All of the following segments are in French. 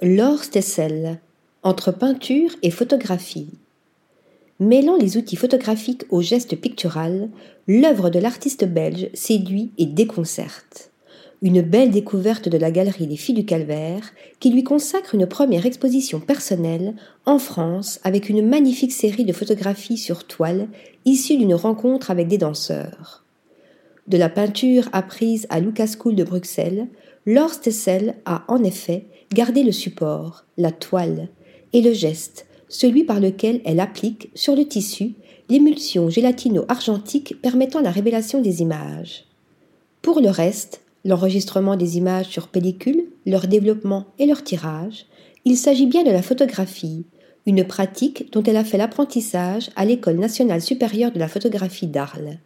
Laure Stessel, entre peinture et photographie. Mêlant les outils photographiques au geste pictural, l'œuvre de l'artiste belge séduit et déconcerte. Une belle découverte de la galerie des Filles du Calvaire qui lui consacre une première exposition personnelle en France avec une magnifique série de photographies sur toile issues d'une rencontre avec des danseurs. De la peinture apprise à Lucas School de Bruxelles, Laure Stessel a en effet gardé le support, la toile, et le geste, celui par lequel elle applique sur le tissu l'émulsion gélatino-argentique permettant la révélation des images. Pour le reste, l'enregistrement des images sur pellicule, leur développement et leur tirage, il s'agit bien de la photographie, une pratique dont elle a fait l'apprentissage à l'École nationale supérieure de la photographie d'Arles.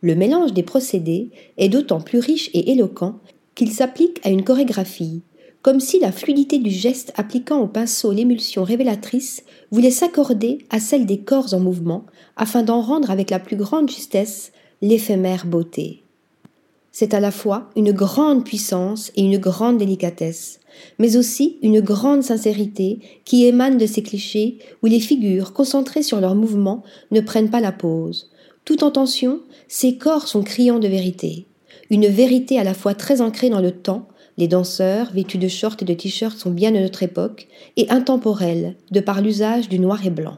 Le mélange des procédés est d'autant plus riche et éloquent qu'il s'applique à une chorégraphie, comme si la fluidité du geste appliquant au pinceau l'émulsion révélatrice voulait s'accorder à celle des corps en mouvement afin d'en rendre avec la plus grande justesse l'éphémère beauté. C'est à la fois une grande puissance et une grande délicatesse, mais aussi une grande sincérité qui émane de ces clichés où les figures concentrées sur leurs mouvements ne prennent pas la pose. Tout en tension, ces corps sont criants de vérité. Une vérité à la fois très ancrée dans le temps, les danseurs, vêtus de shorts et de t-shirts, sont bien de notre époque, et intemporels, de par l'usage du noir et blanc.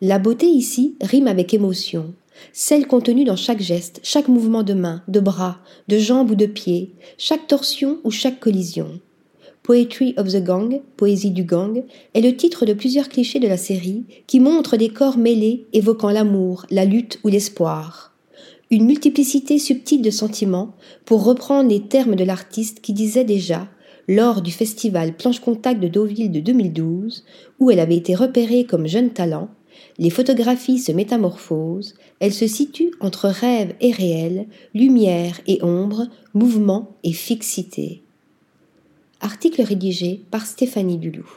La beauté ici rime avec émotion, celle contenue dans chaque geste, chaque mouvement de main, de bras, de jambes ou de pieds, chaque torsion ou chaque collision. Poetry of the Gang, Poésie du gang, est le titre de plusieurs clichés de la série qui montrent des corps mêlés évoquant l'amour, la lutte ou l'espoir une multiplicité subtile de sentiments, pour reprendre les termes de l'artiste qui disait déjà, lors du festival Planche Contact de Deauville de 2012, où elle avait été repérée comme jeune talent, les photographies se métamorphosent, elles se situent entre rêve et réel, lumière et ombre, mouvement et fixité. Article rédigé par Stéphanie Dulou.